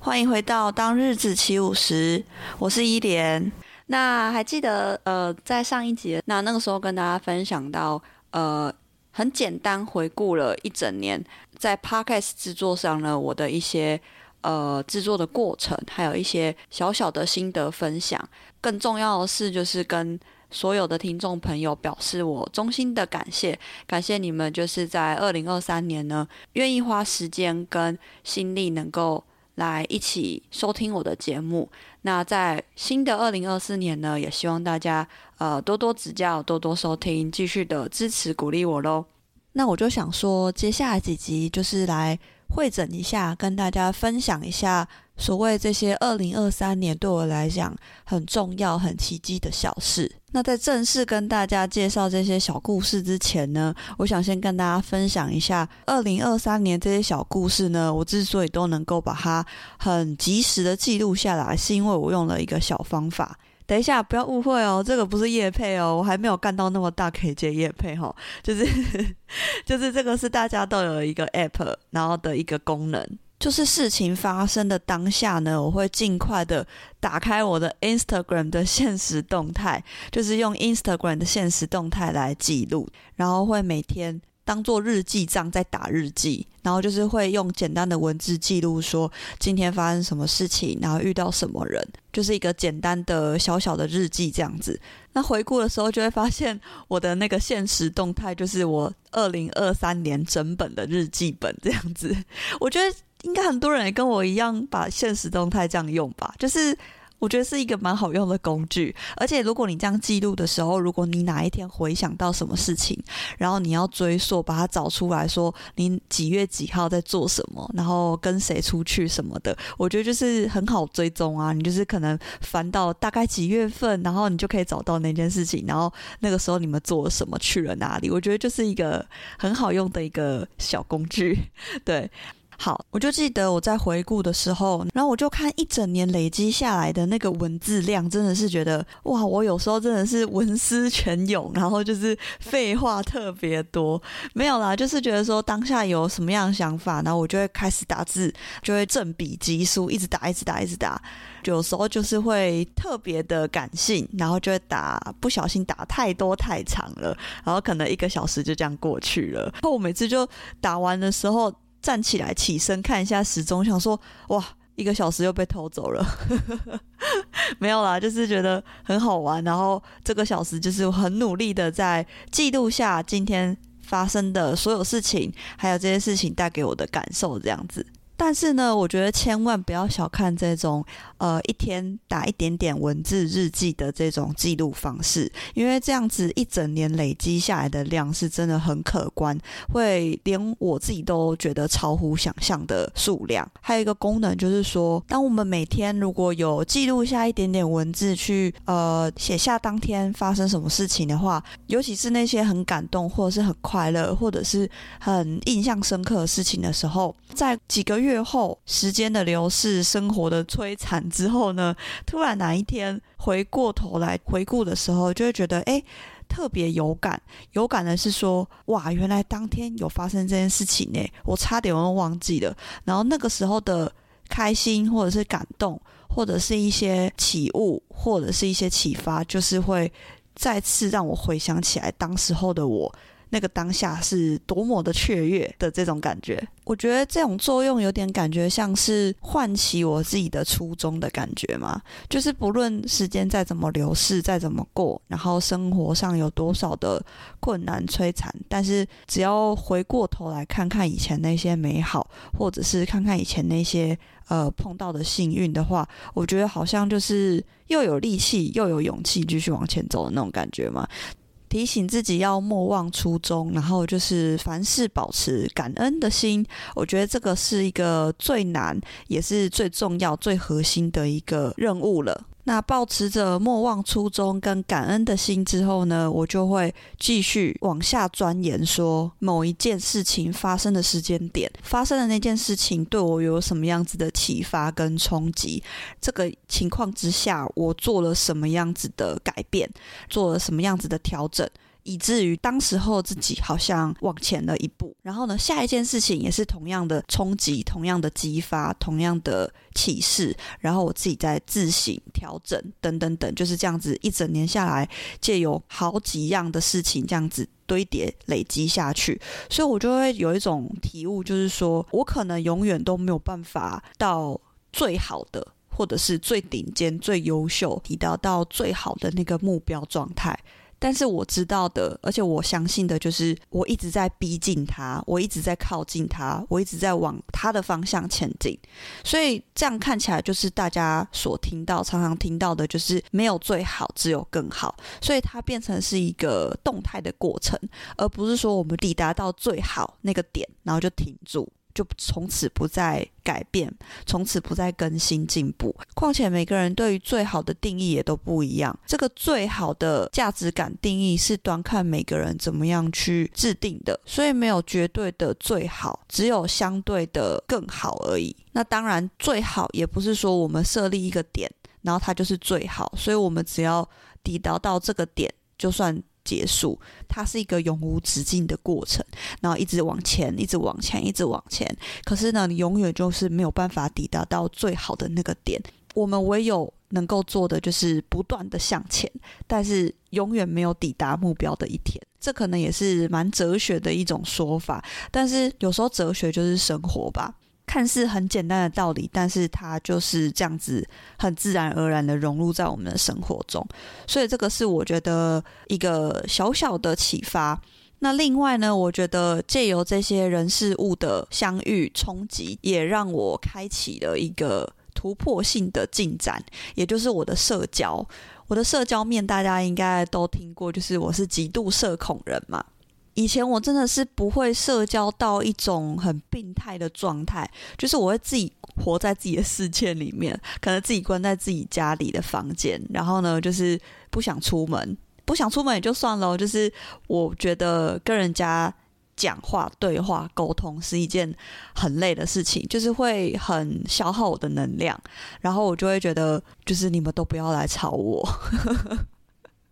欢迎回到当日子起舞时，我是伊莲。那还记得呃，在上一集那那个时候跟大家分享到呃，很简单回顾了一整年在 Podcast 制作上呢，我的一些呃制作的过程，还有一些小小的心得分享。更重要的是，就是跟所有的听众朋友表示我衷心的感谢，感谢你们就是在二零二三年呢，愿意花时间跟心力能够。来一起收听我的节目。那在新的二零二四年呢，也希望大家呃多多指教，多多收听，继续的支持鼓励我喽。那我就想说，接下来几集就是来汇整一下，跟大家分享一下。所谓这些二零二三年对我来讲很重要、很奇迹的小事。那在正式跟大家介绍这些小故事之前呢，我想先跟大家分享一下二零二三年这些小故事呢。我之所以都能够把它很及时的记录下来，是因为我用了一个小方法。等一下，不要误会哦，这个不是业配哦，我还没有干到那么大可以接业配哈。就是 就是这个是大家都有一个 app，然后的一个功能。就是事情发生的当下呢，我会尽快的打开我的 Instagram 的现实动态，就是用 Instagram 的现实动态来记录，然后会每天当做日记账在打日记，然后就是会用简单的文字记录说今天发生什么事情，然后遇到什么人，就是一个简单的小小的日记这样子。那回顾的时候就会发现我的那个现实动态就是我二零二三年整本的日记本这样子，我觉得。应该很多人也跟我一样把现实动态这样用吧，就是我觉得是一个蛮好用的工具。而且如果你这样记录的时候，如果你哪一天回想到什么事情，然后你要追溯，把它找出来说你几月几号在做什么，然后跟谁出去什么的，我觉得就是很好追踪啊。你就是可能翻到大概几月份，然后你就可以找到那件事情，然后那个时候你们做了什么，去了哪里。我觉得就是一个很好用的一个小工具，对。好，我就记得我在回顾的时候，然后我就看一整年累积下来的那个文字量，真的是觉得哇，我有时候真的是文思泉涌，然后就是废话特别多。没有啦，就是觉得说当下有什么样的想法，然后我就会开始打字，就会正笔疾书，一直打，一直打，一直打。有时候就是会特别的感性，然后就会打，不小心打太多太长了，然后可能一个小时就这样过去了。然后我每次就打完的时候。站起来，起身看一下时钟，想说哇，一个小时又被偷走了。没有啦，就是觉得很好玩。然后这个小时就是很努力的在记录下今天发生的所有事情，还有这些事情带给我的感受，这样子。但是呢，我觉得千万不要小看这种呃一天打一点点文字日记的这种记录方式，因为这样子一整年累积下来的量是真的很可观，会连我自己都觉得超乎想象的数量。还有一个功能就是说，当我们每天如果有记录下一点点文字去呃写下当天发生什么事情的话，尤其是那些很感动或者是很快乐或者是很印象深刻的事情的时候，在几个月。月后，时间的流逝，生活的摧残之后呢，突然哪一天回过头来回顾的时候，就会觉得哎，特别有感。有感的是说，哇，原来当天有发生这件事情呢，我差点都忘记了。然后那个时候的开心，或者是感动，或者是一些启悟，或者是一些启发，就是会再次让我回想起来当时候的我。那个当下是多么的雀跃的这种感觉，我觉得这种作用有点感觉像是唤起我自己的初衷的感觉嘛。就是不论时间再怎么流逝，再怎么过，然后生活上有多少的困难摧残，但是只要回过头来看看以前那些美好，或者是看看以前那些呃碰到的幸运的话，我觉得好像就是又有力气又有勇气继续往前走的那种感觉嘛。提醒自己要莫忘初衷，然后就是凡事保持感恩的心。我觉得这个是一个最难，也是最重要、最核心的一个任务了。那抱持着莫忘初衷跟感恩的心之后呢，我就会继续往下钻研，说某一件事情发生的时间点，发生的那件事情对我有什么样子的启发跟冲击。这个情况之下，我做了什么样子的改变，做了什么样子的调整。以至于当时候自己好像往前了一步，然后呢，下一件事情也是同样的冲击，同样的激发，同样的启示，然后我自己在自省、调整等等等，就是这样子一整年下来，借由好几样的事情这样子堆叠累积下去，所以我就会有一种体悟，就是说我可能永远都没有办法到最好的，或者是最顶尖、最优秀，提到到最好的那个目标状态。但是我知道的，而且我相信的，就是我一直在逼近他，我一直在靠近他，我一直在往他的方向前进。所以这样看起来，就是大家所听到、常常听到的，就是没有最好，只有更好。所以它变成是一个动态的过程，而不是说我们抵达到最好那个点，然后就停住。就从此不再改变，从此不再更新进步。况且每个人对于最好的定义也都不一样。这个最好的价值感定义是端看每个人怎么样去制定的，所以没有绝对的最好，只有相对的更好而已。那当然，最好也不是说我们设立一个点，然后它就是最好。所以我们只要抵达到这个点，就算。结束，它是一个永无止境的过程，然后一直往前，一直往前，一直往前。可是呢，你永远就是没有办法抵达到最好的那个点。我们唯有能够做的就是不断的向前，但是永远没有抵达目标的一天。这可能也是蛮哲学的一种说法，但是有时候哲学就是生活吧。看似很简单的道理，但是它就是这样子很自然而然的融入在我们的生活中，所以这个是我觉得一个小小的启发。那另外呢，我觉得借由这些人事物的相遇冲击，也让我开启了一个突破性的进展，也就是我的社交。我的社交面大家应该都听过，就是我是极度社恐人嘛。以前我真的是不会社交到一种很病态的状态，就是我会自己活在自己的世界里面，可能自己关在自己家里的房间，然后呢，就是不想出门，不想出门也就算了，就是我觉得跟人家讲话、对话、沟通是一件很累的事情，就是会很消耗我的能量，然后我就会觉得，就是你们都不要来吵我。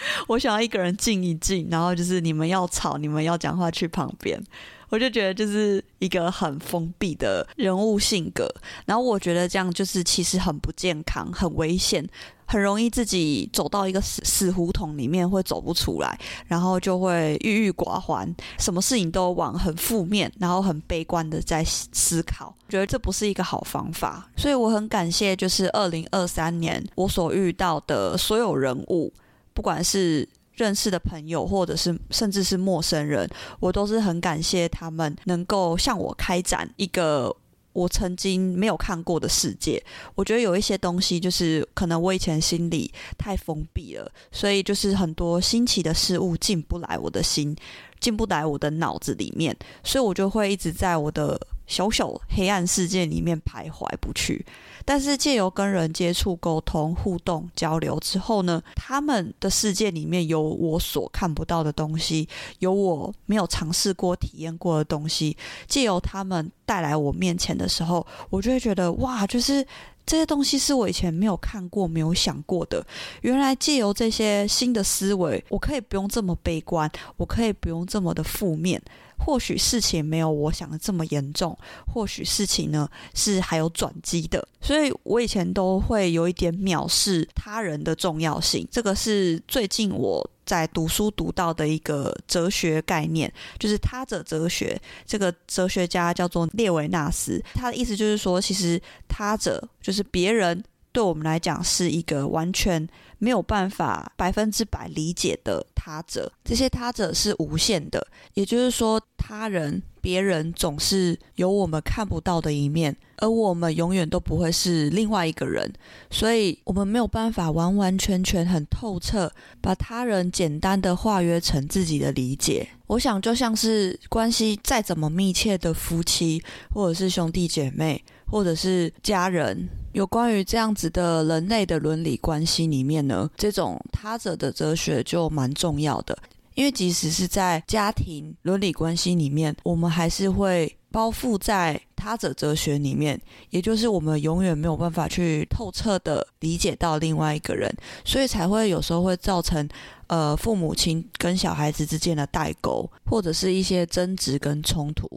我想要一个人静一静，然后就是你们要吵，你们要讲话去旁边。我就觉得就是一个很封闭的人物性格，然后我觉得这样就是其实很不健康，很危险，很容易自己走到一个死死胡同里面会走不出来，然后就会郁郁寡欢，什么事情都往很负面，然后很悲观的在思考。觉得这不是一个好方法，所以我很感谢，就是二零二三年我所遇到的所有人物。不管是认识的朋友，或者是甚至是陌生人，我都是很感谢他们能够向我开展一个我曾经没有看过的世界。我觉得有一些东西，就是可能我以前心里太封闭了，所以就是很多新奇的事物进不来我的心，进不来我的脑子里面，所以我就会一直在我的小小黑暗世界里面徘徊不去。但是借由跟人接触、沟通、互动、交流之后呢，他们的世界里面有我所看不到的东西，有我没有尝试过、体验过的东西。借由他们带来我面前的时候，我就会觉得哇，就是这些东西是我以前没有看过、没有想过的。原来借由这些新的思维，我可以不用这么悲观，我可以不用这么的负面。或许事情没有我想的这么严重，或许事情呢是还有转机的，所以我以前都会有一点藐视他人的重要性。这个是最近我在读书读到的一个哲学概念，就是他者哲学。这个哲学家叫做列维纳斯，他的意思就是说，其实他者就是别人。对我们来讲是一个完全没有办法百分之百理解的他者，这些他者是无限的，也就是说，他人、别人总是有我们看不到的一面，而我们永远都不会是另外一个人，所以我们没有办法完完全全很透彻把他人简单的化约成自己的理解。我想，就像是关系再怎么密切的夫妻或者是兄弟姐妹。或者是家人，有关于这样子的人类的伦理关系里面呢，这种他者的哲学就蛮重要的。因为即使是在家庭伦理关系里面，我们还是会包覆在他者哲学里面，也就是我们永远没有办法去透彻的理解到另外一个人，所以才会有时候会造成呃父母亲跟小孩子之间的代沟，或者是一些争执跟冲突。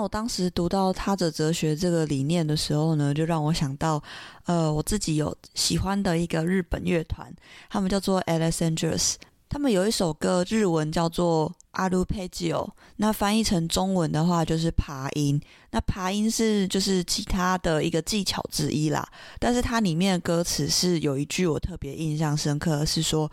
那我当时读到他者哲学这个理念的时候呢，就让我想到，呃，我自己有喜欢的一个日本乐团，他们叫做 Alexandros，他们有一首歌日文叫做アルペジオ，那翻译成中文的话就是爬音。那爬音是就是吉他的一个技巧之一啦，但是它里面的歌词是有一句我特别印象深刻，是说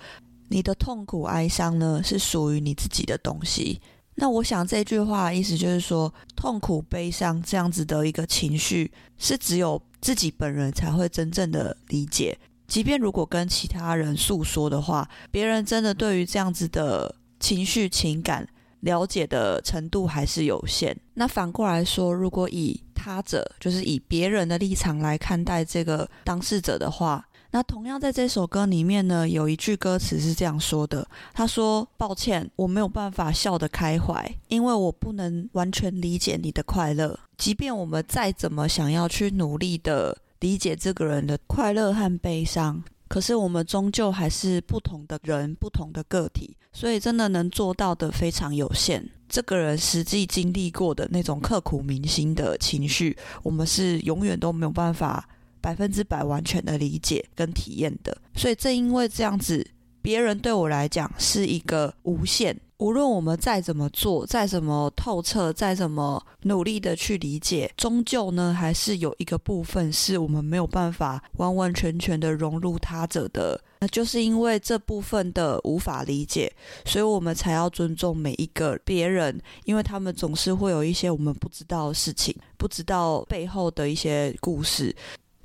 你的痛苦哀伤呢是属于你自己的东西。 那我想这句话意思就是说，痛苦、悲伤这样子的一个情绪，是只有自己本人才会真正的理解。即便如果跟其他人诉说的话，别人真的对于这样子的情绪、情感了解的程度还是有限。那反过来说，如果以他者，就是以别人的立场来看待这个当事者的话，那同样在这首歌里面呢，有一句歌词是这样说的：“他说，抱歉，我没有办法笑得开怀，因为我不能完全理解你的快乐。即便我们再怎么想要去努力的理解这个人的快乐和悲伤，可是我们终究还是不同的人，不同的个体，所以真的能做到的非常有限。这个人实际经历过的那种刻骨铭心的情绪，我们是永远都没有办法。”百分之百完全的理解跟体验的，所以正因为这样子，别人对我来讲是一个无限。无论我们再怎么做，再怎么透彻，再怎么努力的去理解，终究呢，还是有一个部分是我们没有办法完完全全的融入他者的。那就是因为这部分的无法理解，所以我们才要尊重每一个别人，因为他们总是会有一些我们不知道的事情，不知道背后的一些故事。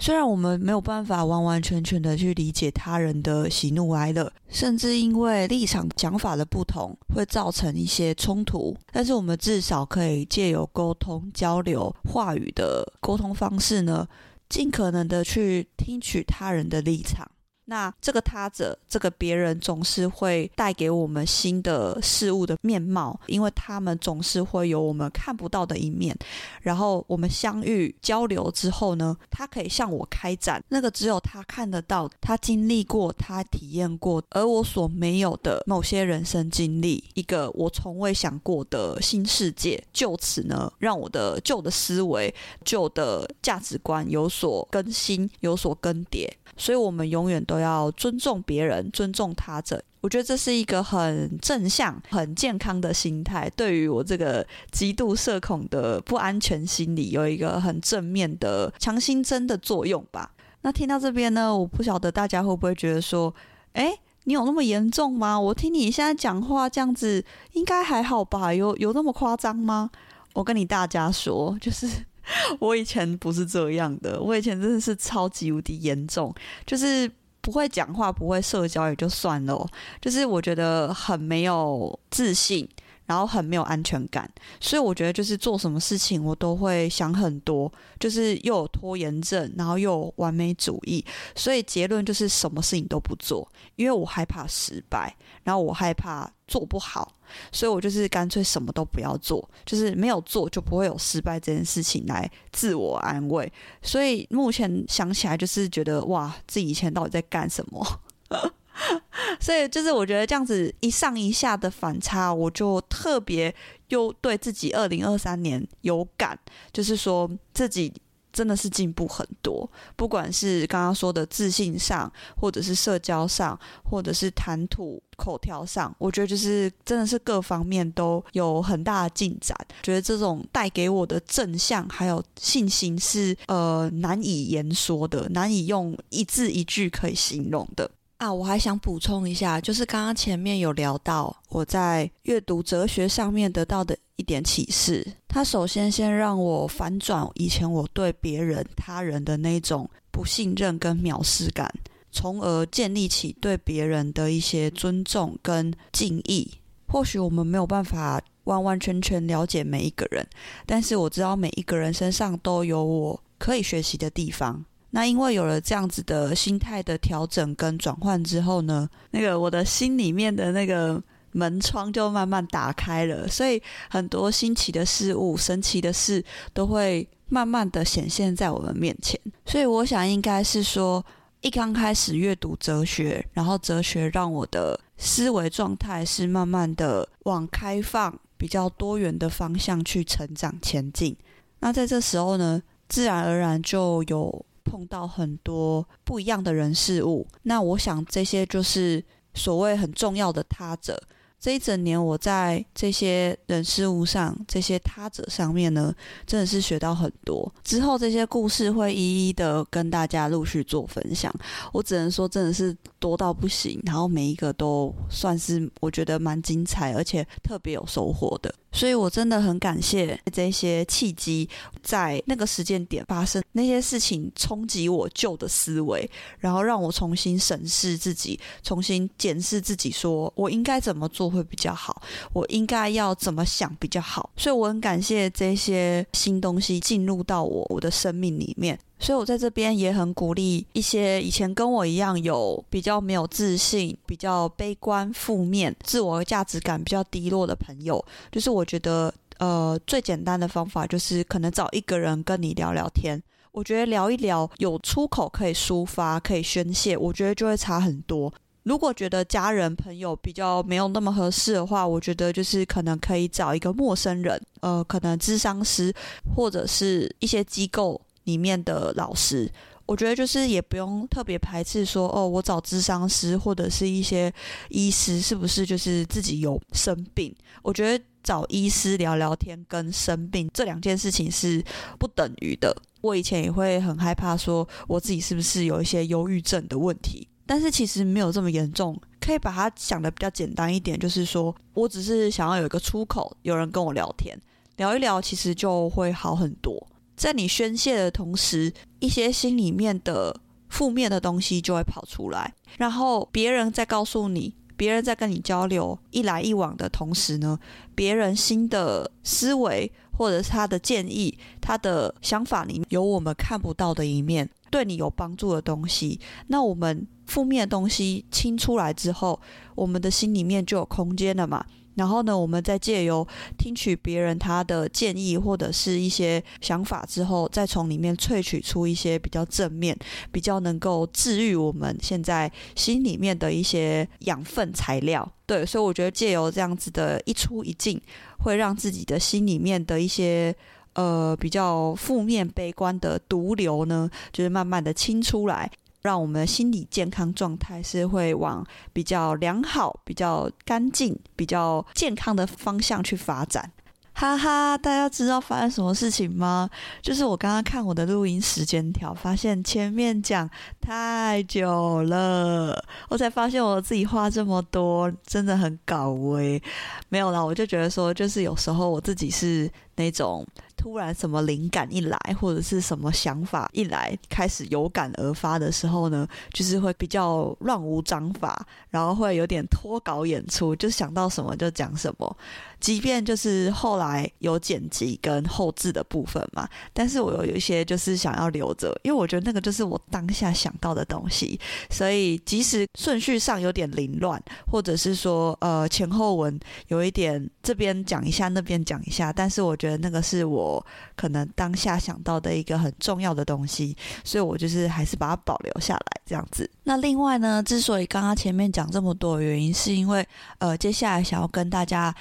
虽然我们没有办法完完全全的去理解他人的喜怒哀乐，甚至因为立场想法的不同会造成一些冲突，但是我们至少可以借由沟通交流、话语的沟通方式呢，尽可能的去听取他人的立场。那这个他者，这个别人总是会带给我们新的事物的面貌，因为他们总是会有我们看不到的一面。然后我们相遇交流之后呢，他可以向我开展那个只有他看得到、他经历过、他体验过，而我所没有的某些人生经历，一个我从未想过的新世界。就此呢，让我的旧的思维、旧的价值观有所更新、有所更迭。所以，我们永远都都要尊重别人，尊重他者。我觉得这是一个很正向、很健康的心态，对于我这个极度社恐的不安全心理有一个很正面的强心针的作用吧。那听到这边呢，我不晓得大家会不会觉得说，诶，你有那么严重吗？我听你现在讲话这样子，应该还好吧？有有那么夸张吗？我跟你大家说，就是。我以前不是这样的，我以前真的是超级无敌严重，就是不会讲话、不会社交也就算了，就是我觉得很没有自信。然后很没有安全感，所以我觉得就是做什么事情我都会想很多，就是又有拖延症，然后又有完美主义，所以结论就是什么事情都不做，因为我害怕失败，然后我害怕做不好，所以我就是干脆什么都不要做，就是没有做就不会有失败这件事情来自我安慰。所以目前想起来就是觉得哇，自己以前到底在干什么？所以就是我觉得这样子一上一下的反差，我就特别又对自己二零二三年有感，就是说自己真的是进步很多，不管是刚刚说的自信上，或者是社交上，或者是谈吐口条上，我觉得就是真的是各方面都有很大的进展。觉得这种带给我的正向还有信心是呃难以言说的，难以用一字一句可以形容的。啊，我还想补充一下，就是刚刚前面有聊到我在阅读哲学上面得到的一点启示。它首先先让我反转以前我对别人、他人的那种不信任跟藐视感，从而建立起对别人的一些尊重跟敬意。或许我们没有办法完完全全了解每一个人，但是我知道每一个人身上都有我可以学习的地方。那因为有了这样子的心态的调整跟转换之后呢，那个我的心里面的那个门窗就慢慢打开了，所以很多新奇的事物、神奇的事都会慢慢的显现在我们面前。所以我想应该是说，一刚开始阅读哲学，然后哲学让我的思维状态是慢慢的往开放、比较多元的方向去成长前进。那在这时候呢，自然而然就有。碰到很多不一样的人事物，那我想这些就是所谓很重要的他者。这一整年我在这些人事物上、这些他者上面呢，真的是学到很多。之后这些故事会一一的跟大家陆续做分享。我只能说，真的是多到不行，然后每一个都算是我觉得蛮精彩，而且特别有收获的。所以我真的很感谢这些契机，在那个时间点发生那些事情，冲击我旧的思维，然后让我重新审视自己，重新检视自己，说我应该怎么做会比较好，我应该要怎么想比较好。所以我很感谢这些新东西进入到我我的生命里面。所以，我在这边也很鼓励一些以前跟我一样有比较没有自信、比较悲观、负面、自我价值感比较低落的朋友。就是我觉得，呃，最简单的方法就是可能找一个人跟你聊聊天。我觉得聊一聊，有出口可以抒发、可以宣泄，我觉得就会差很多。如果觉得家人朋友比较没有那么合适的话，我觉得就是可能可以找一个陌生人，呃，可能咨商师或者是一些机构。里面的老师，我觉得就是也不用特别排斥说哦，我找咨商师或者是一些医师，是不是就是自己有生病？我觉得找医师聊聊天跟生病这两件事情是不等于的。我以前也会很害怕说我自己是不是有一些忧郁症的问题，但是其实没有这么严重，可以把它想得比较简单一点，就是说我只是想要有一个出口，有人跟我聊天，聊一聊，其实就会好很多。在你宣泄的同时，一些心里面的负面的东西就会跑出来，然后别人在告诉你，别人在跟你交流，一来一往的同时呢，别人新的思维或者是他的建议、他的想法里有我们看不到的一面，对你有帮助的东西，那我们负面的东西清出来之后，我们的心里面就有空间了嘛。然后呢，我们再借由听取别人他的建议或者是一些想法之后，再从里面萃取出一些比较正面、比较能够治愈我们现在心里面的一些养分材料。对，所以我觉得借由这样子的一出一进，会让自己的心里面的一些呃比较负面、悲观的毒瘤呢，就是慢慢的清出来。让我们的心理健康状态是会往比较良好、比较干净、比较健康的方向去发展。哈哈，大家知道发生什么事情吗？就是我刚刚看我的录音时间条，发现前面讲太久了，我才发现我自己话这么多，真的很搞味。没有啦，我就觉得说，就是有时候我自己是那种。突然什么灵感一来，或者是什么想法一来，开始有感而发的时候呢，就是会比较乱无章法，然后会有点脱稿演出，就想到什么就讲什么。即便就是后来有剪辑跟后置的部分嘛，但是我有一些就是想要留着，因为我觉得那个就是我当下想到的东西，所以即使顺序上有点凌乱，或者是说呃前后文有一点这边讲一下那边讲一下，但是我觉得那个是我可能当下想到的一个很重要的东西，所以我就是还是把它保留下来这样子。那另外呢，之所以刚刚前面讲这么多原因，是因为呃接下来想要跟大家。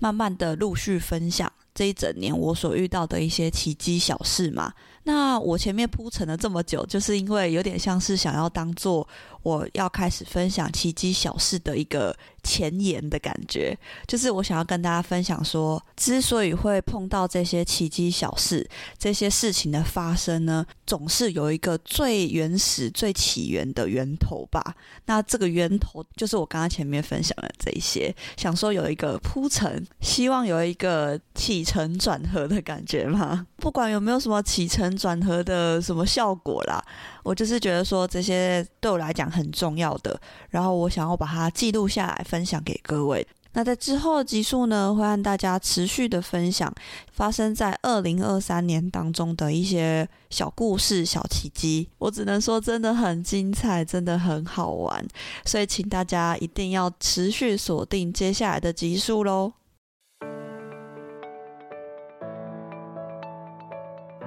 慢慢的陆续分享这一整年我所遇到的一些奇迹小事嘛。那我前面铺陈了这么久，就是因为有点像是想要当做我要开始分享奇迹小事的一个前言的感觉，就是我想要跟大家分享说，之所以会碰到这些奇迹小事，这些事情的发生呢，总是有一个最原始、最起源的源头吧。那这个源头就是我刚刚前面分享的这一些，想说有一个铺陈，希望有一个起承转合的感觉嘛。不管有没有什么起承转合的什么效果啦，我就是觉得说这些对我来讲很重要的，然后我想要把它记录下来，分享给各位。那在之后的集数呢，会和大家持续的分享发生在二零二三年当中的一些小故事、小奇迹。我只能说真的很精彩，真的很好玩，所以请大家一定要持续锁定接下来的集数喽。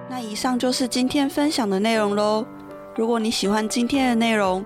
那以上就是今天分享的内容喽。如果你喜欢今天的内容，